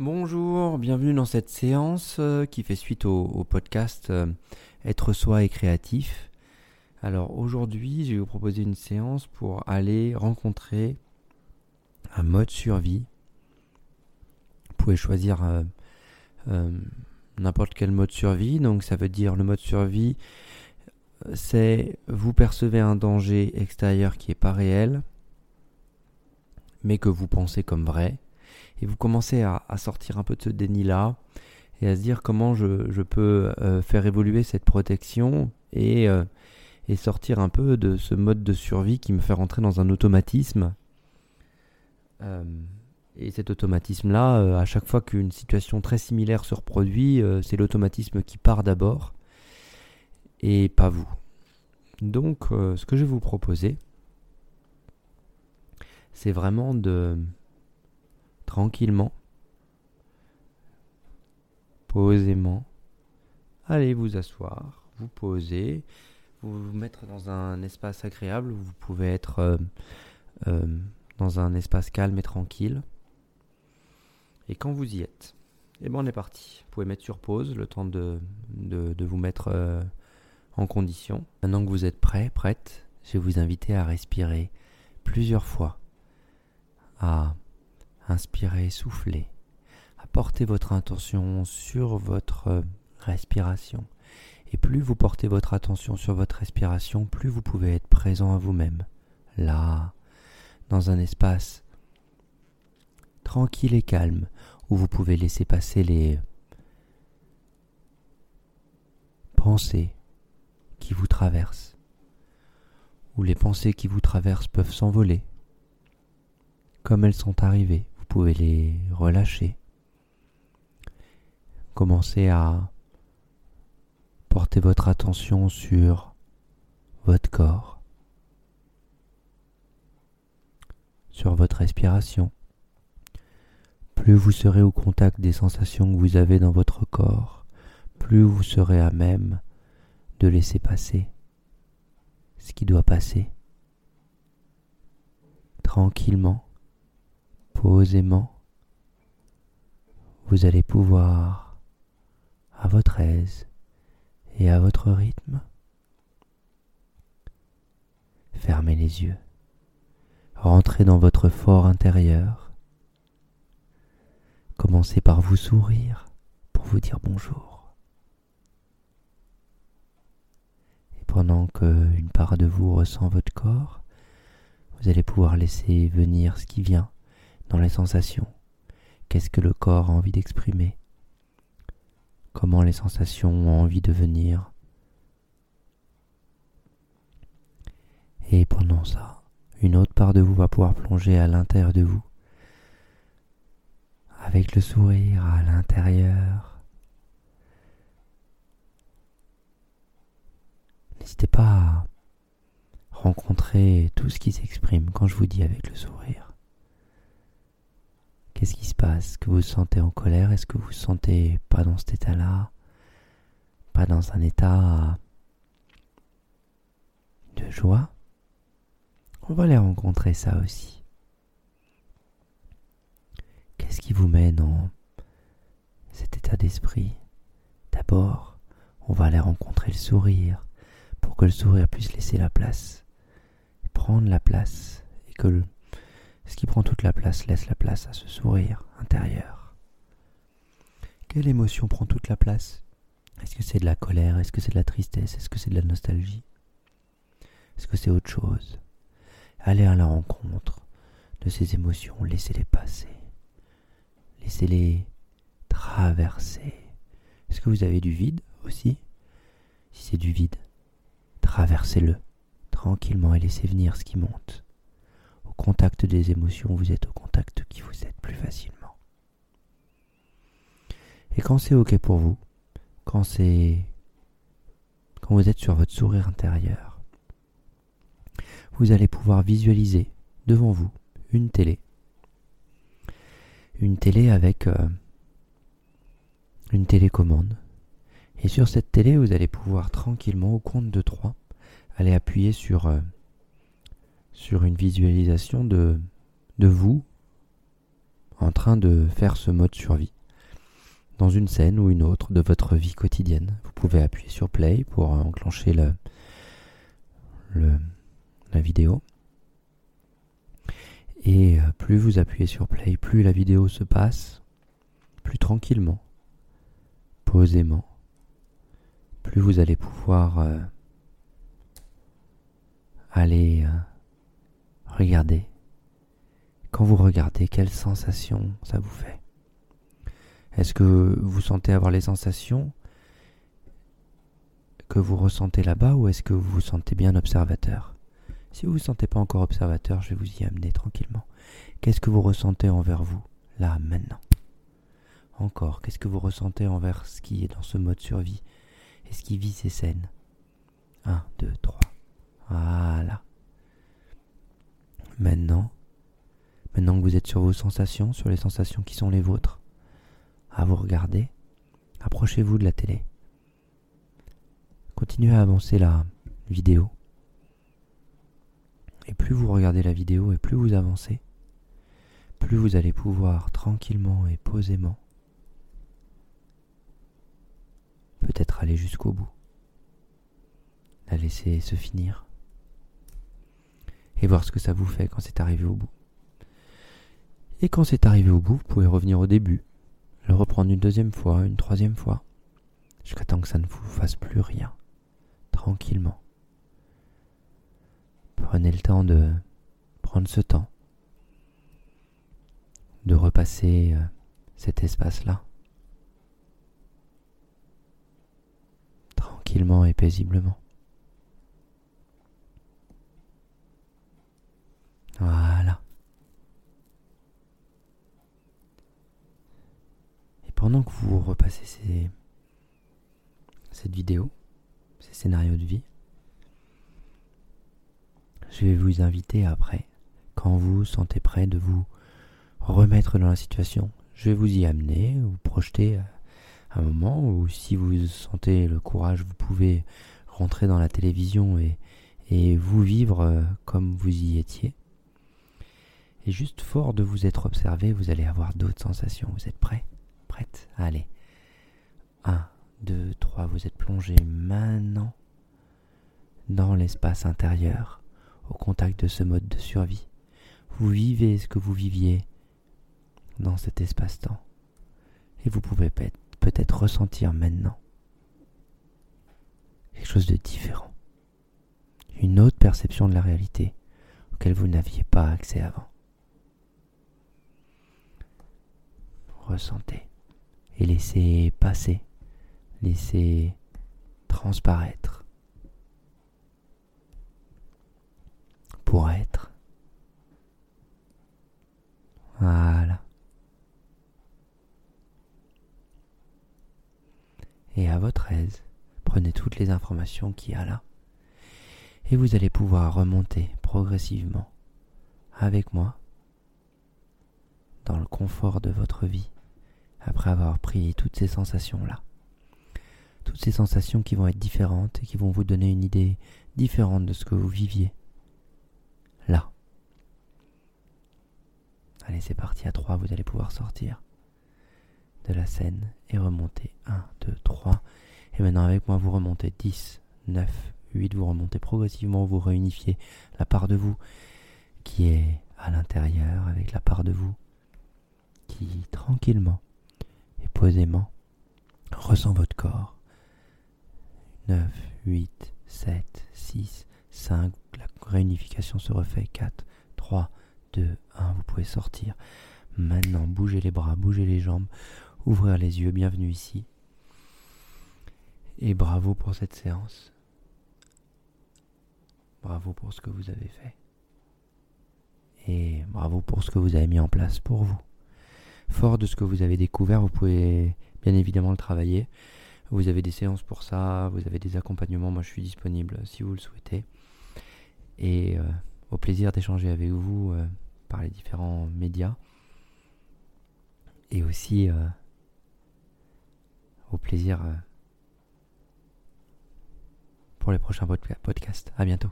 Bonjour, bienvenue dans cette séance euh, qui fait suite au, podcast euh, Être soi et créatif. Alors aujourd'hui, je vais vous proposer une séance pour aller rencontrer un mode survie. Vous pouvez choisir euh, n'importe quel mode survie. Donc ça veut dire le mode survie, c'est vous percevez un danger extérieur qui n'est pas réel, mais que vous pensez comme vrai et vous commencez à, sortir un peu de ce déni-là et à se dire comment je, peux euh, faire évoluer cette protection euh, et, sortir un peu de ce mode de survie qui me fait rentrer dans un automatisme. Euh, et cet automatisme-là, à chaque fois qu'une situation très similaire se reproduit, c'est l'automatisme qui part d'abord et pas vous. Donc, ce que je vais vous proposer, c'est vraiment de tranquillement, posément. Allez vous asseoir, vous poser, vous vous mettre dans un espace agréable où vous pouvez être euh, euh, dans un espace calme et tranquille. Et quand vous y êtes, et eh ben on est parti. Vous pouvez mettre sur pause le temps de, vous mettre euh, en condition. Maintenant que vous êtes prêt, prête, je vais vous inviter à respirer plusieurs fois, Inspirez, soufflez. Apportez votre intention sur votre respiration. Et plus vous portez votre attention sur votre respiration, plus vous pouvez être présent à vous-même. Là, dans un espace tranquille et calme, où vous pouvez laisser passer les pensées qui vous traversent, où les pensées qui vous traversent peuvent s'envoler, comme elles sont arrivées pouvez les relâcher. Commencez à porter votre attention sur votre corps, sur votre respiration. Plus vous serez au contact des sensations que vous avez dans votre corps, plus vous serez à même de laisser passer ce qui doit passer tranquillement posément, vous allez pouvoir, à votre aise et à votre rythme, fermer les yeux, rentrer dans votre fort intérieur, commencez par vous sourire pour vous dire bonjour. Et pendant qu'une part de vous ressent votre corps, vous allez pouvoir laisser venir ce qui vient les sensations. Qu'est-ce que le corps a envie d'exprimer? Comment les sensations ont envie de venir? Et pendant ça, une autre part de vous va pouvoir plonger à l'intérieur de vous, avec le sourire à l'intérieur. N'hésitez pas à rencontrer tout ce qui s'exprime quand je vous dis avec le sourire. Qu'est-ce qui se passe? Est-ce que vous vous sentez en colère? Est-ce que vous vous sentez pas dans cet état-là? Pas dans un état de joie? On va aller rencontrer ça aussi. Qu'est-ce qui vous met dans cet état d'esprit? D'abord, on va aller rencontrer le sourire. Pour que le sourire puisse laisser la place, prendre la place et que ce qui prend toute la place laisse la place à ce sourire intérieur. Quelle émotion prend toute la place? Est-ce que c'est de la colère? Est-ce que c'est de la tristesse? Est-ce que c'est de la nostalgie? Est-ce que c'est autre chose? Allez à la rencontre de ces émotions, laissez-les passer. Laissez-les traverser. Est-ce que vous avez du vide aussi? Si c'est du vide, traversez-le tranquillement et laissez venir ce qui monte contact des émotions, vous êtes au contact qui vous êtes plus facilement. Et quand c'est ok pour vous, quand c'est quand vous êtes sur votre sourire intérieur, vous allez pouvoir visualiser devant vous une télé. Une télé avec euh, une télécommande. Et sur cette télé, vous allez pouvoir tranquillement, au compte de 3, aller appuyer sur euh, sur une visualisation de, vous en train de faire ce mode survie dans une scène ou une autre de votre vie quotidienne. Vous pouvez appuyer sur play pour enclencher le, la vidéo. Et euh, plus vous appuyez sur play, plus la vidéo se passe, plus tranquillement, posément, plus vous allez pouvoir euh, aller euh, regarder. Quand vous regardez, quelle sensation ça vous fait? Est-ce que vous sentez avoir les sensations que vous ressentez là-bas ou est-ce que vous vous sentez bien observateur? Si vous ne vous sentez pas encore observateur, je vais vous y amener tranquillement. Qu'est-ce que vous ressentez envers vous, là, maintenant? Encore, qu'est-ce que vous ressentez envers ce qui est dans ce mode survie et ce qui vit ces scènes? 1, 2, 3. Voilà. Maintenant, maintenant que vous êtes sur vos sensations, sur les sensations qui sont les vôtres, à vous regarder, approchez-vous de la télé. Continuez à avancer la vidéo. Et plus vous regardez la vidéo et plus vous avancez, plus vous allez pouvoir tranquillement et posément peut-être aller jusqu'au bout, la laisser se finir et voir ce que ça vous fait quand c'est arrivé au bout. Et quand c'est arrivé au bout, vous pouvez revenir au début, le reprendre une deuxième fois, une troisième fois, jusqu'à temps que ça ne vous fasse plus rien tranquillement. Prenez le temps de prendre ce temps, de repasser euh, cet espace-là, tranquillement et paisiblement. Voilà. Et pendant que cette vidéo, ces scénarios de vie. Je vais vous inviter après, quand vous sentez prêt de vous remettre dans la situation, je vais vous y amener, vous projeter un moment où si vous sentez le courage, vous pouvez rentrer dans la télévision et, et vous vivre euh, comme vous y étiez. Et juste fort de vous être observé, vous allez avoir d'autres sensations. Vous êtes prêts? Prête Allez. 1, 2, 3, vous êtes plongé maintenant dans l'espace intérieur, au contact de ce mode de survie. Vous vivez ce que vous viviez dans cet espace-temps. Et vous pouvez peut-être ressentir maintenant quelque chose de différent. Une autre perception de la réalité auquel vous n'aviez pas accès avant. Ressentez et laissez passer laissez transparaître pour être. Voilà. Et à votre aise, prenez toutes les informations qu'il y a là. Et vous allez pouvoir remonter progressivement avec moi dans le confort de votre vie après avoir pris toutes ces sensations-là toutes ces sensations qui vont être différentes et qui vont vous donner une idée différente de ce que vous viviez. Là. Allez, c'est parti à 3, vous allez pouvoir sortir de la scène et remonter 1, 2, 3. Et maintenant avec moi, vous remontez 10, 9, 8, vous remontez progressivement, vous réunifiez la part de vous qui est à l'intérieur avec la part de vous qui tranquillement et posément ressent votre corps 9, 8, 7, 6, 5. La réunification se refait. 4, 3, 2, 1. Vous pouvez sortir. Maintenant, bougez les bras, bougez les jambes, ouvrir les yeux. Bienvenue ici. Et bravo pour cette séance. Bravo pour ce que vous avez fait. Et bravo pour ce que vous avez mis en place pour vous. Fort de ce que vous avez découvert, vous pouvez bien évidemment le travailler. Vous avez des séances pour ça, vous avez des accompagnements, moi je suis disponible si vous le souhaitez. Et euh, au plaisir d'échanger avec vous euh, par les différents médias. Et aussi euh, au plaisir pour les prochains podcasts. À bientôt.